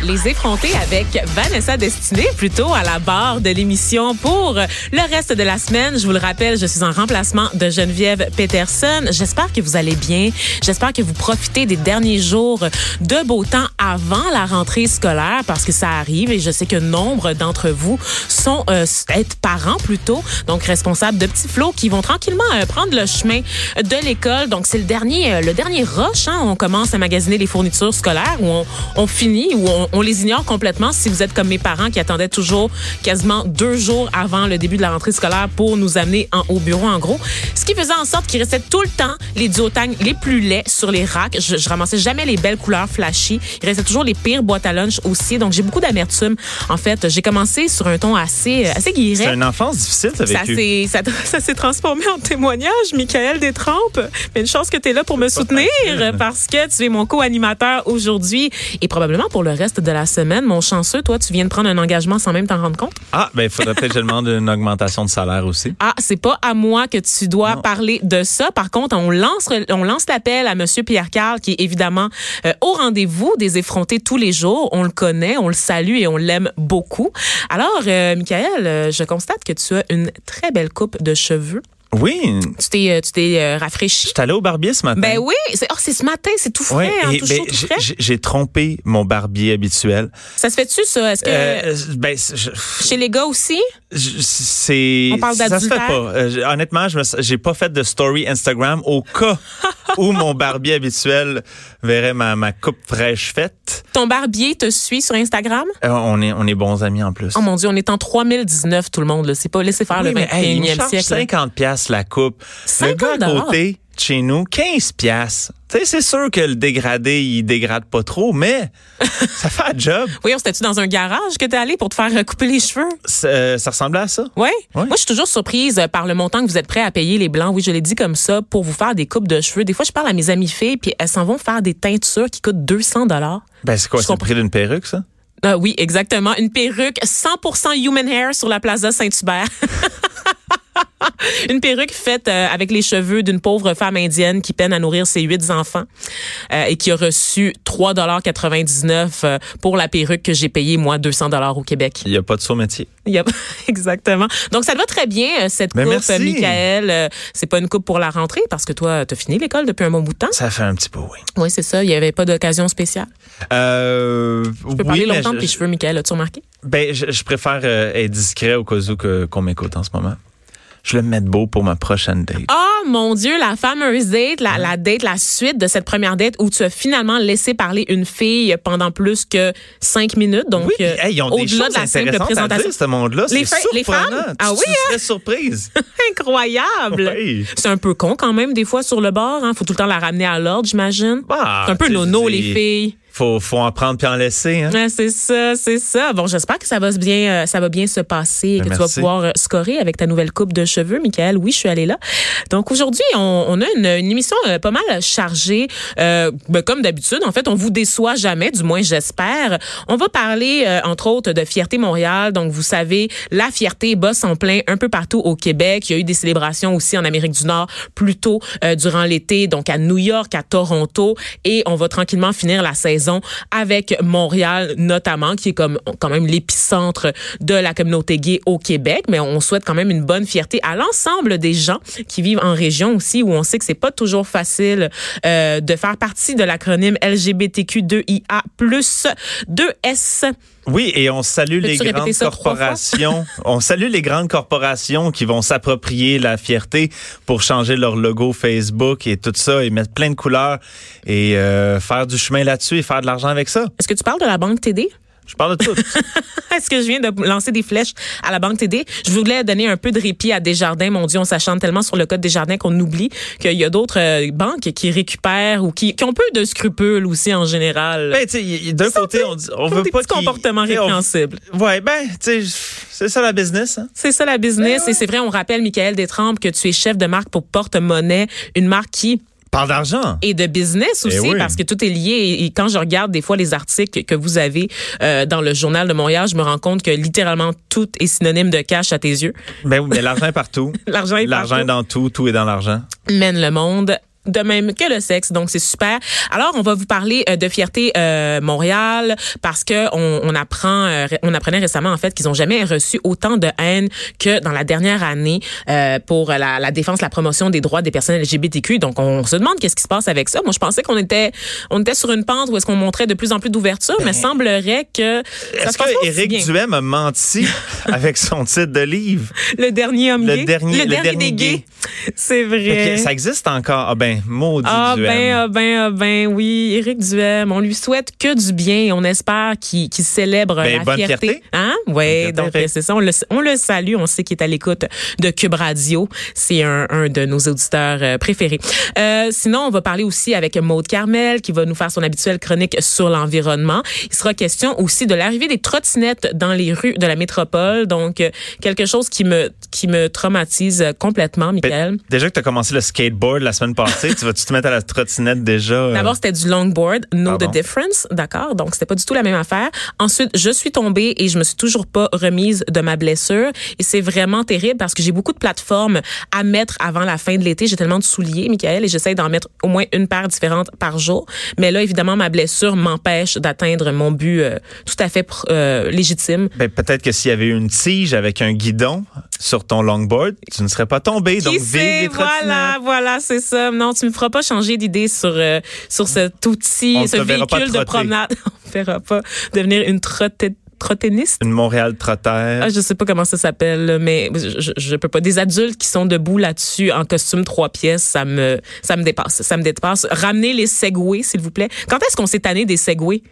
Les effronter avec Vanessa Destinée, plutôt à la barre de l'émission pour le reste de la semaine. Je vous le rappelle, je suis en remplacement de Geneviève Peterson. J'espère que vous allez bien. J'espère que vous profitez des derniers jours de beau temps avant la rentrée scolaire parce que ça arrive et je sais que nombre d'entre vous sont euh, être parents plutôt, donc responsables de petits flots qui vont tranquillement euh, prendre le chemin de l'école. Donc c'est le dernier euh, le dernier rush. Hein? On commence à magasiner les fournitures scolaires où on finit ou on, on, les ignore complètement si vous êtes comme mes parents qui attendaient toujours quasiment deux jours avant le début de la rentrée scolaire pour nous amener en, au bureau en gros. Ce qui faisait en sorte qu'il restait tout le temps les duotangs les plus laids sur les racks. Je, je ramassais jamais les belles couleurs flashy. Il restait toujours les pires boîtes à lunch aussi. Donc j'ai beaucoup d'amertume. En fait, j'ai commencé sur un ton assez assez guiré. C'est une enfance difficile, ça ça, ça s'est transformé en témoignage, Michael Détrempe. Mais une chance que tu es là pour me soutenir parce que tu es mon co-animateur aujourd'hui et probablement pour le reste de la semaine. Mon chanceux, toi, tu viens de prendre un engagement sans même t'en rendre compte? Ah, ben il faudrait peut-être que je demande une augmentation de salaire aussi. Ah, c'est pas à moi que tu dois Non. parler de ça. Par contre, on lance on lance l'appel à monsieur Pierre Carl qui est évidemment euh, au rendez-vous des effrontés tous les jours. On le connaît, on le salue et on l'aime beaucoup. Alors, euh, Michael, euh, je constate que tu as une très belle coupe de cheveux. Oui, Tu t'es euh, tu t'es euh, rafraîchi. je suis allé au barbier ce matin. Ben oui, c'est oh, c'est ce matin, c'est tout frais, Ouais, hein, et tout ben, chaud, tout j'ai- frais. j'ai- trompé mon barbier habituel. Ça se fait-tu ça? Est-ce que Euh, ben, je- chez les gars aussi? C'est On parle ça se fait pas. Euh, honnêtement, je j'ai pas fait de story Instagram au cas où mon barbier habituel verrait ma, ma coupe fraîche faite. Ton barbier te suit sur Instagram? Euh, on est on est bons amis en plus. Oh mon dieu, on est en 3019 tout le monde là, c'est pas laisser faire Oui, le mais hey, il me 21e charge siècle. là. 50 pièces la coupe. 50 le gars à côté de chez nous 15 pièces. Tu sais c'est sûr que le dégradé il dégrade pas trop mais ça fait un job. Voyons, c'était-tu dans un garage que t'es allé pour te faire couper les cheveux? Ça, euh, ça ressemblait à ça. Ouais? Ouais. Moi, je suis toujours surprise euh, par le montant que vous êtes prêt à payer les blancs. Oui, je l'ai dit comme ça pour vous faire des coupes de cheveux. Des fois, je parle à mes amies filles puis elles s'en vont faire des teintures qui coûtent 200 dollars. Ben c'est quoi c'est le prix d'une perruque ça? Ah oui, exactement. Une perruque 100% human hair sur la Plaza Saint-Hubert. Une perruque faite euh, avec les cheveux d'une pauvre femme indienne qui peine à nourrir ses huit enfants euh, et qui a reçu 3,99 euh, pour la perruque que j'ai payée, moi, 200 au Québec. Il y a pas de saut métier. Il y a- Exactement. Donc, ça te va très bien, euh, cette coupe, merci. Michael. C'est pas une coupe pour la rentrée parce que toi, t'as fini l'école depuis un bon bout de temps. Ça fait un petit peu oui. Oui, c'est ça. Il y avait pas d'occasion spéciale. Euh, Tu peux parler oui, longtemps je- de tes cheveux, Michael. As-tu remarqué? Ben, je, je préfère euh, être discret au cas où que- qu'on m'écoute en ce moment. Je vais me mettre beau pour ma prochaine date. Oh mon Dieu, la fameuse date, la, la date, la suite de cette première date où tu as finalement laissé parler une fille pendant plus que cinq minutes. Donc, oui, euh, hey, ils ont des au-delà choses de la simple présentation. dire, ce monde-là. Les C'est fa- les surprenant. femmes? Ah oui, serais surprise. Incroyable. Oui. C'est un peu con quand même, des fois, sur le bord. Hein. Faut tout le temps la ramener à l'ordre, j'imagine. Bah, c'est un peu nono, les filles. Faut, faut en prendre puis en laisser. Hein? Ouais, c'est ça, c'est ça. Bon, j'espère que ça va bien, euh, ça va bien se passer et que Ben, tu vas pouvoir euh, scorer avec ta nouvelle coupe de cheveux, Michael. Oui, je suis allée là. Donc aujourd'hui, on, on a une, une émission euh, pas mal chargée. Euh, ben, comme d'habitude, en fait, on vous déçoit jamais, du moins j'espère. On va parler euh, entre autres de Fierté Montréal. Donc vous savez, la fierté bosse en plein un peu partout au Québec. Il y a eu des célébrations aussi en Amérique du Nord plus tôt euh, durant l'été, donc à New York, à Toronto, et on va tranquillement finir la saison avec Montréal notamment, qui est comme quand même l'épicentre de la communauté gay au Québec. Mais on souhaite quand même une bonne fierté à l'ensemble des gens qui vivent en région aussi, où on sait que c'est pas toujours facile euh, de faire partie de l'acronyme LGBTQ2IA plus 2S. Oui, et on salue les grandes corporations. on salue les grandes corporations qui vont s'approprier la fierté pour changer leur logo Facebook et tout ça et mettre plein de couleurs et euh, faire du chemin là-dessus et faire de l'argent avec ça. Est-ce que tu parles de la banque TD? Je parle de tout. Est-ce que je viens de lancer des flèches à la Banque TD? Je voulais donner un peu de répit à Desjardins. Mon Dieu, on s'achante tellement sur le code Desjardins qu'on oublie qu'il y a d'autres euh, banques qui récupèrent ou qui, qui ont peu de scrupules aussi en général. ben, d'un côté, on, on veut des pas qu'ils- comportements sais, on- répréhensibles. Ouais, ben, tu sais, c'est ça la business. Hein? C'est ça la business. Ben ouais. Et c'est vrai, on rappelle, Michael Détrempe, que tu es chef de marque pour Porte-Monnaie, une marque qui Parle d'argent. et de business aussi, Eh oui. parce que tout est lié. Et, quand je regarde des fois les articles que vous avez euh, dans le journal de Montréal, je me rends compte que littéralement tout est synonyme de cash à tes yeux. Ben oui, mais l'argent est partout. L'argent est L'argent est dans tout, tout est dans l'argent. mène le monde de même que le sexe, donc c'est super. Alors, on va vous parler euh, de fierté euh, Montréal parce que on, on apprend, euh, on apprenait récemment en fait qu'ils ont jamais reçu autant de haine que dans la dernière année pour la, la défense, la promotion des droits des personnes LGBTQ. Donc, on se demande qu'est-ce qui se passe avec ça. Moi, je pensais qu'on était, on était sur une pente où est-ce qu'on montrait de plus en plus d'ouverture, mais semblerait que Ben, Est-ce que Éric. Duhem a menti avec son titre de livre? le dernier homme Le gay, dernier- le dernier des gay. gays, c'est vrai. Ça existe encore. Ah ben, maudit Ah ben, ah ben, ah ben, oui, Éric Duhem, on lui souhaite que du bien et on espère qu'il qu'il célèbre Ben, la bonne fierté. fierté. Hein? Oui, donc c'est ça, on le, on le salue, on sait qu'il est à l'écoute de Cube Radio. C'est un, un de nos auditeurs euh, préférés. Euh, sinon, on va parler aussi avec Maude Carmel qui va nous faire son habituelle chronique sur l'environnement. Il sera question aussi de l'arrivée des trottinettes dans les rues de la métropole, donc euh, quelque chose qui me qui me traumatise complètement, Michael. Ben, Déjà que tu as commencé le skateboard la semaine passée, tu vas-tu te mettre à la trottinette déjà? euh? D'abord, c'était du longboard, know Pardon. the difference, d'accord? Donc, c'était pas du tout la même affaire. Ensuite, je suis tombée et je me suis toujours pas remise de ma blessure. Et c'est vraiment terrible parce que j'ai beaucoup de plateformes à mettre avant la fin de l'été. J'ai tellement de souliers, Michael, et j'essaie d'en mettre au moins une paire différente par jour. Mais là, évidemment, ma blessure m'empêche d'atteindre mon but euh, tout à fait euh, légitime. Ben, peut-être que s'il y avait une tige avec un guidon sur ton longboard, tu ne serais pas tombé. donc, Qui vive sait? les Voilà, voilà, c'est ça. Non, tu me feras pas changer d'idée sur euh, sur cet outil, On ce véhicule de promenade. On ne verra pas devenir une trotte- trottiniste. Une Montréal trottère. Ah, je sais pas comment ça s'appelle, mais je, je, peux pas. Des adultes qui sont debout là-dessus en costume trois pièces, ça me, ça me dépasse. Ça me dépasse. Ramenez les Segway, s'il vous plaît. Quand est-ce qu'on s'est tanné des Segway?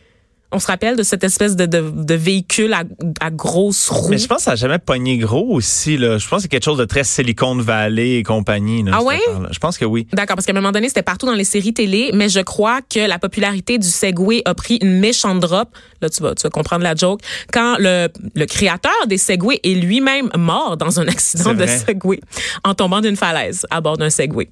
On se rappelle de cette espèce de, de, de véhicule à, à grosses roues? Mais je pense que ça n'a jamais pogné gros aussi. Là. Je pense que c'est quelque chose de très Silicon Valley et compagnie. là, Ah ouais? affaire-là. Je pense que oui. D'accord, parce qu'à un moment donné, c'était partout dans les séries télé, mais je crois que la popularité du Segway a pris une méchante drop. Là, tu vas, tu vas comprendre la joke. Quand le, le créateur des Segway est lui-même mort dans un accident de. Segway en tombant d'une falaise à bord d'un Segway.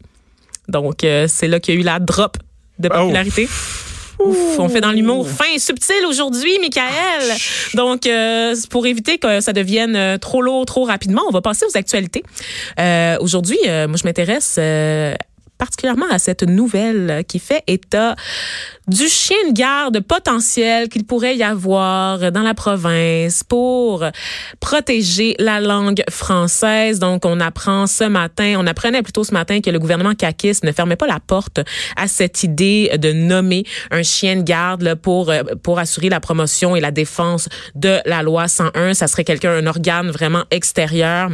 Donc, euh, c'est là qu'il y a eu la drop de Oh. Ouf, on fait dans l'humour fin et subtil aujourd'hui, Michael. Donc, euh, pour éviter que ça devienne euh, trop lourd trop rapidement, on va passer aux actualités. Euh, aujourd'hui, euh, moi, je m'intéresse euh, particulièrement à cette nouvelle qui fait état du chien de garde potentiel qu'il pourrait y avoir dans la province pour protéger la langue française. Donc, on apprend ce matin, on apprenait plutôt ce matin que le gouvernement caquiste ne fermait pas la porte à cette idée de nommer un chien de garde pour euh, pour assurer la promotion et la défense de la loi 101. Ça serait quelqu'un, un organe vraiment extérieur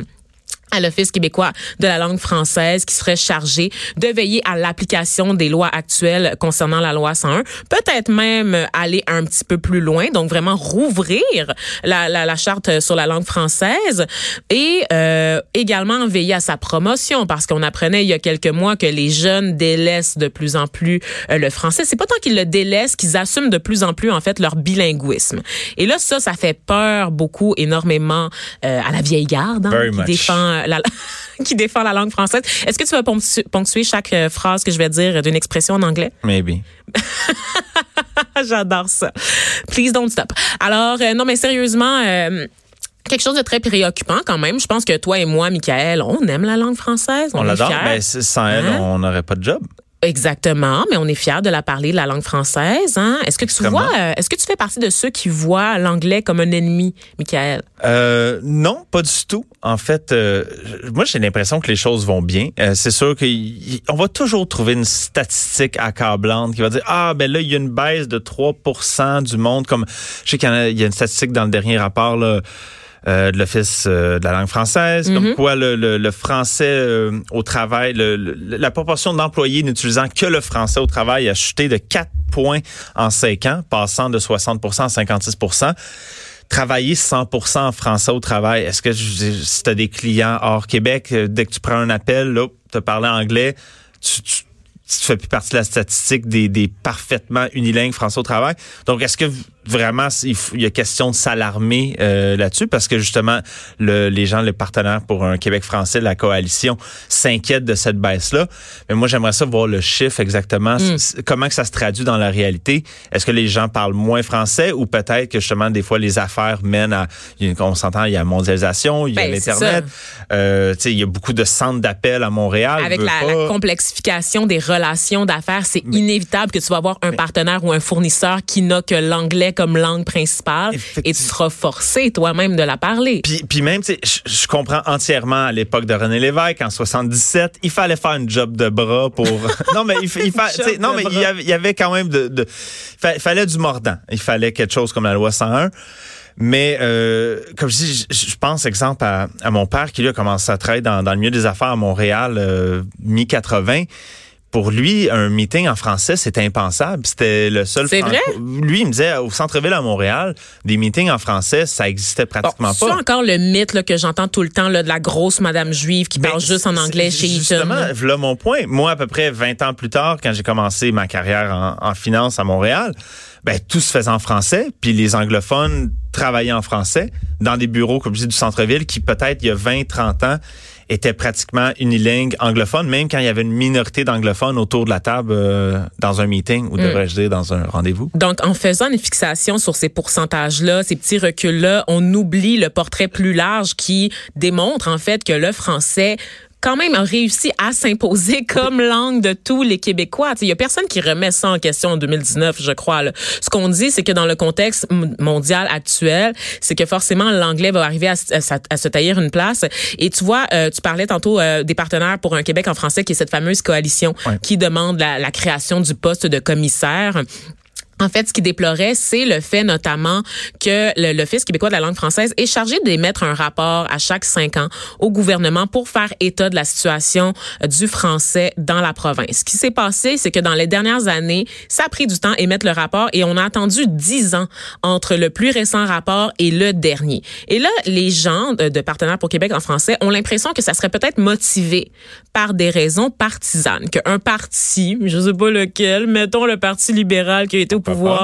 à l'Office québécois de la langue française qui serait chargé de veiller à l'application des lois actuelles concernant la loi 101, peut-être même aller un petit peu plus loin, donc vraiment rouvrir la, la, la charte sur la langue française et euh, également veiller à sa promotion parce qu'on apprenait il y a quelques mois que les jeunes délaissent de plus en plus euh, le français. C'est pas tant qu'ils le délaissent qu'ils assument de plus en plus en fait leur bilinguisme. Et là ça ça fait peur beaucoup énormément euh, à la vieille garde hein, qui much. défend la, qui défend la langue française. Est-ce que tu vas ponctu- ponctuer chaque euh, phrase que je vais dire d'une expression en anglais? Maybe. J'adore ça. Please don't stop. Alors, euh, non, mais sérieusement, euh, quelque chose de très préoccupant quand même. Je pense que toi et moi, Michael, on aime la langue française. On, On l'adore. Ben, sans elle, Hein? on n'aurait pas de job. Exactement, mais on est fiers de la parler, de la langue française. Hein? Est-ce que tu vois, euh, est-ce que tu fais partie de ceux qui voient l'anglais comme un ennemi, Michael? Euh, non, pas du tout. En fait, euh, moi j'ai l'impression que les choses vont bien. Euh, c'est sûr qu'on va toujours trouver une statistique accablante qui va dire ah ben là il y a une baisse de 3% du monde comme je sais qu'il y, y a une statistique dans le dernier rapport là, de l'Office euh, de la langue française, comme quoi le, le- le français euh, au travail, le- le- la proportion d'employés n'utilisant que le français au travail a chuté de 4 points en 5 ans, passant de 60% à 56% travailler 100% en français au travail. Est-ce que je- si tu as des clients hors Québec, euh, dès que tu prends un appel, là, tu parles anglais, tu, tu, tu fais plus partie de la statistique des, des parfaitement unilingues français au travail. Donc, est-ce que vraiment, il, y a question de s'alarmer euh, là-dessus parce que justement, le, les gens, le partenaire pour un Québec français, la coalition, s'inquiètent de cette baisse-là. Mais moi, j'aimerais ça voir le chiffre exactement, Mm. comment que ça se traduit dans la réalité? Est-ce que les gens parlent moins français ou peut-être que justement, des fois, les affaires mènent à, on s'entend, il y a la mondialisation, il y a Ben, l'Internet, euh, tu sais, il y a beaucoup de centres d'appel à Montréal. Avec la complexification des relations d'affaires, c'est inévitable que tu vas avoir un partenaire ou un fournisseur qui n'a que l'anglais comme langue principale et tu seras forcé toi-même de la parler. Puis, puis même, tu sais, je comprends entièrement à l'époque de René Lévesque, en 77, il fallait faire une job de bras pour... non, mais il, il fa- non, mais il y, avait, il y avait quand même de... de fa- fallait du mordant. Il fallait quelque chose comme la loi 101. Mais euh, comme je dis, je, je pense, exemple, à, à mon père qui lui a commencé à travailler dans, dans le milieu des affaires à Montréal euh, mi-80. Pour lui, un meeting en français, c'était impensable. C'était le seul. C'est vrai? Lui, il me disait, au centre-ville à Montréal, des meetings en français, ça existait pratiquement C'est pas. encore le mythe là, que j'entends tout le temps là, de la grosse madame juive qui parle Ben, juste en anglais c'est- chez Eaton. Justement, là? voilà mon point. Moi, à peu près 20 ans plus tard, quand j'ai commencé ma carrière en, en finance à Montréal, ben, tout se faisait en français, puis les anglophones travaillaient en français dans des bureaux, comme je dis, du centre-ville, qui peut-être, il y a 20, 30 ans, étaient pratiquement unilingues anglophones, même quand il y avait une minorité d'anglophones autour de la table euh, dans un meeting, ou devrais-je dire dans un rendez-vous. Donc, en faisant une fixation sur ces pourcentages-là, ces petits reculs-là, on oublie le portrait plus large qui démontre en fait que le français quand même réussi à s'imposer comme langue de tous les Québécois. Il y a personne qui remet ça en question en 2019, je crois. là. Ce qu'on dit, c'est que dans le contexte mondial actuel, c'est que forcément l'anglais va arriver à, se tailler une place. Et tu vois, euh, tu parlais tantôt euh, des partenaires pour un Québec en français, qui est cette fameuse coalition Ouais. qui demande la, la création du poste de commissaire. En fait, ce qui déplorait, c'est le fait notamment que l'Office québécois de la langue française est chargé d'émettre un rapport à chaque cinq ans au gouvernement pour faire état de la situation euh, du français dans la province. Ce qui s'est passé, c'est que dans les dernières années, ça a pris du temps à émettre le rapport et on a attendu dix ans entre le plus récent rapport et le dernier. Et là, les gens de, de Partenaires pour Québec en français ont l'impression que ça serait peut-être motivé par des raisons partisanes, qu'un parti, je sais pas lequel, mettons le Parti libéral qui a été au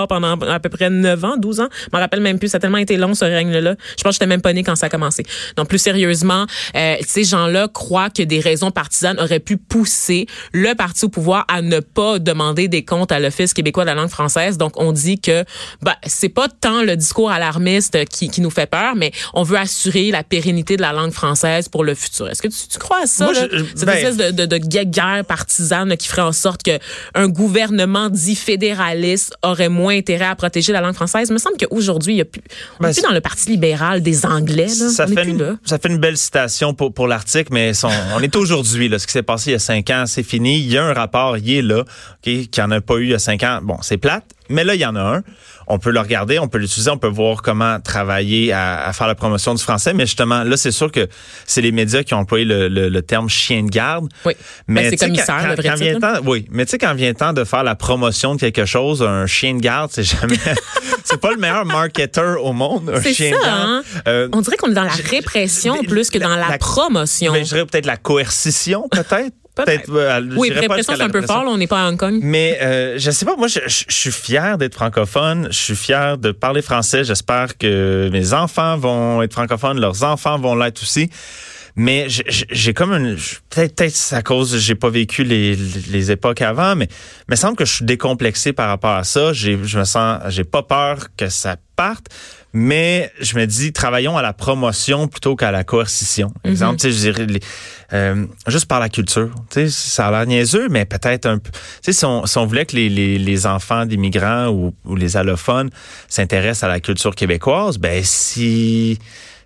pendant à peu près 9 ans, 12 ans, je m'en rappelle même plus, ça a tellement été long ce règne-là. Je pense que j'étais même pas née quand ça a commencé. Donc plus sérieusement, euh, ces gens-là croient que des raisons partisanes auraient pu pousser le parti au pouvoir à ne pas demander des comptes à l'Office québécois de la langue française. Donc on dit que ben, c'est pas tant le discours alarmiste qui, qui nous fait peur, mais on veut assurer la pérennité de la langue française pour le futur. Est-ce que tu, tu crois à ça? Moi, là? je- Cette ben- espèce de, de, de guerre partisane qui ferait en sorte que un gouvernement dit fédéraliste aurait moins intérêt à protéger la langue française. Il me semble qu'aujourd'hui, il y a plus, on Ben, est plus dans le Parti libéral des Anglais. Là. Ça on fait, une, là. ça fait une belle citation pour, pour l'article, mais son- on est aujourd'hui. Ce qui s'est passé il y a cinq ans, c'est fini. Il y a un rapport, il est là, ok, qu'il n'y en a pas eu il y a cinq ans. Bon, c'est plate, mais là, il y en a un. On peut le regarder, on peut l'utiliser, on peut voir comment travailler à, à faire la promotion du français. Mais justement, là, c'est sûr que c'est les médias qui ont employé le, le- le terme chien de garde. Oui. Ben, c'est commissaire, quand- le quand- vrai quand vient titre, le temps- oui, mais tu sais, quand vient le temps de faire la promotion de quelque chose, un chien de garde, c'est jamais, c'est pas le meilleur marketeur au monde, un chien ça, de garde. hein? Euh, On dirait qu'on est dans la répression mais plus que dans la, la- promotion. ben, je dirais peut-être la coercition, peut-être. Peut-être. je oui, répression, c'est un peu fort. Là, on n'est pas à Hong Kong. Mais euh, je sais pas, moi, je, je- je suis fier d'être francophone. Je suis fier de parler français. J'espère que mes enfants vont être francophones, leurs enfants vont l'être aussi. Mais j'ai- comme une peut-être peut-être c'est à cause j'ai pas vécu les, les époques avant, mais il me semble que je suis décomplexé par rapport à ça. J'ai je me sens j'ai pas peur que ça parte, mais je me dis travaillons à la promotion plutôt qu'à la coercition. Exemple, tu sais, je dirais les- euh, juste par la culture. Tu sais, ça a l'air niaiseux, mais peut-être un peu. Tu sais, si on, si on voulait que les, les, les enfants d'immigrants ou, ou les allophones s'intéressent à la culture québécoise, ben si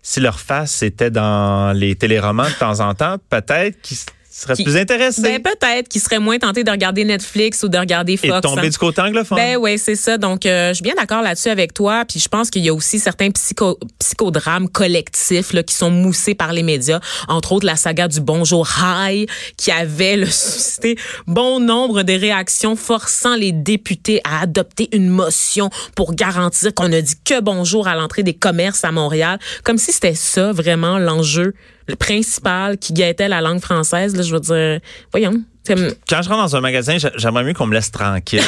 si leur face était dans les téléromans de temps en temps, peut-être qu'ils seraient Qui- plus intéressés Ben, peut-être qu'ils seraient moins tentés de regarder Netflix ou de regarder et Fox. de tomber hein. du côté anglophone. Ben oui, c'est ça. Donc, euh, je suis bien d'accord là-dessus avec toi. Puis je pense qu'il y a aussi certains psycho psychodrames collectifs là, qui sont moussés par les médias. Entre autres, la saga du Bonjour High, qui avait le, suscité bon nombre de réactions forçant les députés à adopter une motion pour garantir qu'on ne dit que bonjour à l'entrée des commerces à Montréal. Comme si c'était ça vraiment l'enjeu le principal qui guettait la langue française. Là, je veux dire, voyons. Quand je rentre dans un magasin, j'a- j'aimerais mieux qu'on me laisse tranquille.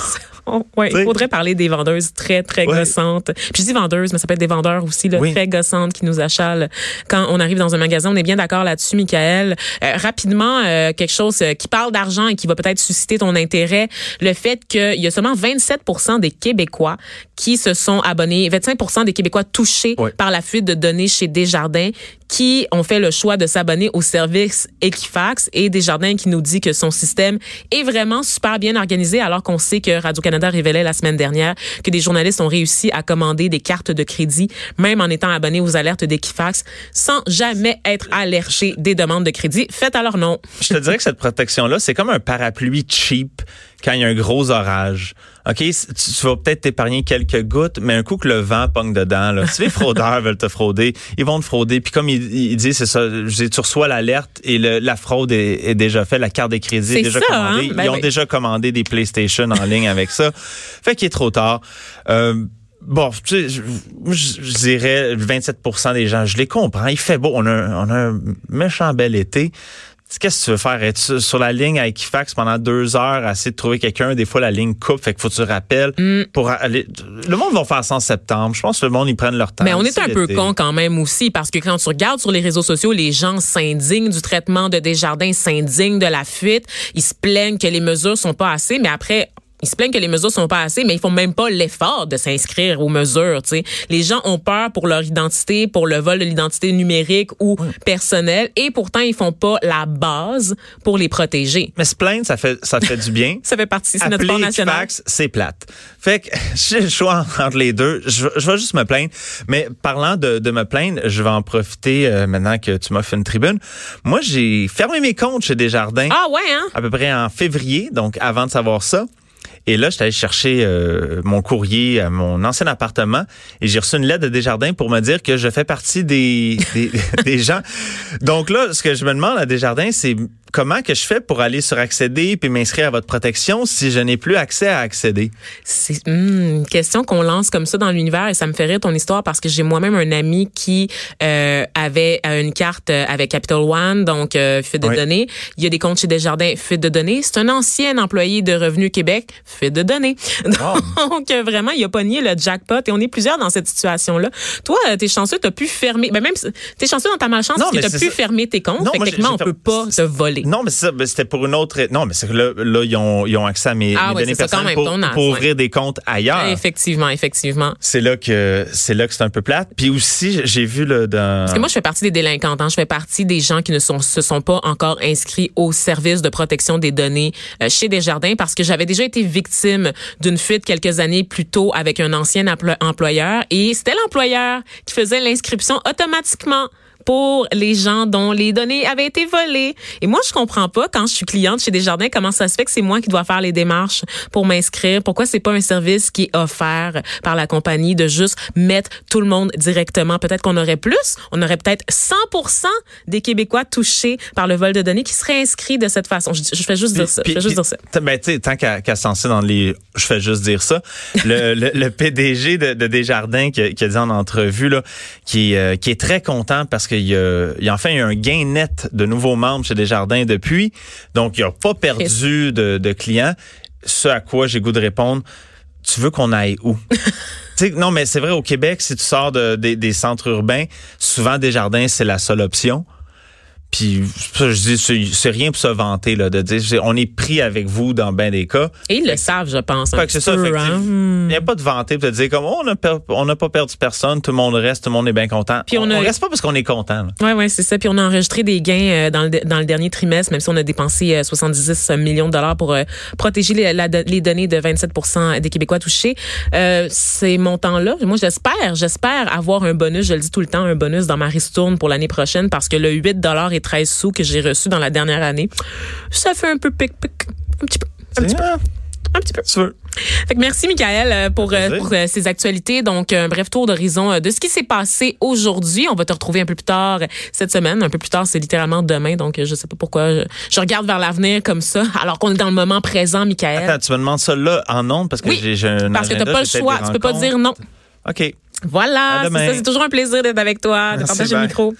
Oh, ouais, il faudrait parler des vendeuses très, très Ouais. gossantes. Puis je dis vendeuses, mais ça peut être des vendeurs aussi, là, Oui. très gossantes qui nous achalent quand on arrive dans un magasin. On est bien d'accord là-dessus, Michael. Euh, rapidement, euh, quelque chose euh, qui parle d'argent et qui va peut-être susciter ton intérêt. Le fait qu'il y a seulement 27% des Québécois qui se sont abonnés, 25% des Québécois touchés Ouais. par la fuite de données chez Desjardins qui ont fait le choix de s'abonner au service Equifax et Desjardins qui nous dit que son système est vraiment super bien organisé alors qu'on sait que Radio-Canada révélait la semaine dernière que des journalistes ont réussi à commander des cartes de crédit même en étant abonnés aux alertes d'Equifax sans jamais être alertés des demandes de crédit faites à leur nom. Je te dirais que cette protection-là, c'est comme un parapluie cheap quand il y a un gros orage. OK, tu, tu vas peut-être t'épargner quelques gouttes, mais un coup que le vent pogne dedans, là, si les fraudeurs veulent te frauder, ils vont te frauder. Puis comme il, il dit, c'est ça, tu reçois l'alerte et le- la fraude est, est déjà faite, la carte de crédit est, déjà ça, commandée. hein? Ben ils ont oui. déjà commandé des PlayStation en ligne avec ça. Fait qu'il est trop tard. Euh, Bon, tu sais, je, je- je dirais 27% des gens, je les comprends. Il fait beau, on a, un- on a un méchant bel été. Qu'est-ce que tu veux faire? Être sur- la ligne à Equifax pendant deux heures, à essayer de trouver quelqu'un? Des fois, la ligne coupe, fait qu'il faut que tu rappelles Mm. pour aller. Le monde va faire ça en septembre. Je pense que le monde, ils prennent leur temps. Mais on est un peu con quand même aussi parce que quand tu regardes sur les réseaux sociaux, les gens s'indignent du traitement de Desjardins, s'indignent de la fuite, ils se plaignent que les mesures sont pas assez, mais après ils se plaignent que les mesures sont pas assez, mais ils font même pas l'effort de s'inscrire aux mesures. Tu sais, les gens ont peur pour leur identité, pour le vol de l'identité numérique ou personnelle, et pourtant ils font pas la base pour les protéger. Mais se plaindre, ça fait, ça fait du bien. Ça fait partie, c'est notre sport national. C'est plate. Fait que j'ai le choix entre les deux. Je, vais- je vais juste me plaindre. Mais parlant de, de me plaindre, je vais en profiter euh, maintenant que tu m'as fait une tribune. Moi, j'ai fermé mes comptes chez Desjardins Ah ouais, hein? à peu près en février, donc avant de savoir ça. Et là, j'étais allé chercher euh, mon courrier à mon ancien appartement et j'ai reçu une lettre de Desjardins pour me dire que je fais partie des, des, des gens. Donc là, ce que je me demande à Desjardins, c'est comment que je fais pour aller sur accéder puis m'inscrire à votre protection si je n'ai plus accès à accéder? C'est hmm, une question qu'on lance comme ça dans l'univers et ça me fait rire ton histoire parce que j'ai moi-même un ami qui euh, avait euh, une carte euh, avec Capital One, donc euh, fuite de Oui. données. Il y a des comptes chez Desjardins, fuite de données. C'est un ancien employé de Revenu Québec, fuite de données. Donc euh, vraiment, il a pogné le jackpot et on est plusieurs dans cette situation-là. Toi, euh, t'es chanceux, t'as pu fermer, ben même t'es chanceux dans ta malchance Non, parce que t'as pu ça. fermer tes comptes. Non, moi, Techniquement, on j'ai peut fait- pas te voler. Non, mais ça, c'était pour une autre. Non, mais c'est que là, là ils, ont, ils ont accès à mes, Ah mes ouais, données personnelles pour, ton pour ouais. ouvrir des comptes ailleurs. Effectivement, effectivement. C'est là que c'est là que c'est un peu plate. Puis aussi, j'ai vu là dans. Parce que moi, je fais partie des délinquantes. Hein. Je fais partie des gens qui ne sont, se sont pas encore inscrits au service de protection des données euh, chez Desjardins parce que j'avais déjà été victime d'une fuite quelques années plus tôt avec un ancien emplo- employeur et c'était l'employeur qui faisait l'inscription automatiquement pour les gens dont les données avaient été volées. Et moi, je comprends pas quand je suis cliente chez Desjardins comment ça se fait que c'est moi qui dois faire les démarches pour m'inscrire? Pourquoi c'est pas un service qui est offert par la compagnie de juste mettre tout le monde directement? Peut-être qu'on aurait plus. On aurait peut-être 100% des Québécois touchés par le vol de données qui seraient inscrits de cette façon. Je, je fais juste dire ça. Je fais juste dire ça. Ben, tu sais, tant qu'à lancer dans les. Je fais juste dire ça. Le, le, le PDG de, de Desjardins qui, qui a dit en entrevue, là, qui, euh, qui est très content parce qu'il y a, il y a enfin eu un gain net de nouveaux membres chez Desjardins depuis. Donc, il n'a pas perdu de, de clients. Ce à quoi j'ai goût de répondre, tu veux qu'on aille où? Non, mais c'est vrai, au Québec, si tu sors de, des- des centres urbains, souvent Desjardins, c'est la seule option. Puis ça, je dis, c'est rien pour se vanter là, de dire, on est pris avec vous dans bien des cas. Et ils le savent, je pense. Fait que c'est ça. hein. c'est- Il n'y a pas de vanter pour te dire comme oh, on n'a on n'a pas perdu personne, tout le monde reste, tout le monde est bien content. Puis on a- reste pas parce qu'on est content. là. Ouais, ouais, c'est ça. Puis on a enregistré des gains euh, dans, le, dans le dernier trimestre, même si on a dépensé euh, 70 millions de dollars pour euh, protéger les, la- les données de 27% des Québécois touchés. Euh, ces montants-là, moi, j'espère, j'espère avoir un bonus, je le dis tout le temps, un bonus dans ma ristourne pour l'année prochaine parce que le 8 dollars et 13 sous que j'ai reçu dans la dernière année, ça fait un peu pic-pic. Un petit peu. Un petit peu. Un petit peu. tu veux. Fait que merci, Michael, euh, pour, euh, pour euh, ces actualités. Donc, un bref tour d'horizon de ce qui s'est passé aujourd'hui. On va te retrouver un peu plus tard cette semaine. Un peu plus tard, c'est littéralement demain. Donc, je sais pas pourquoi je, je regarde vers l'avenir comme ça, alors qu'on est dans le moment présent, Michael. Attends, tu me demandes ça là en ondes parce que Oui, j'ai un Parce que agenda, pas le choix. Tu peux pas dire non. OK. Voilà. C'est toujours un plaisir d'être avec toi, de partager le micro.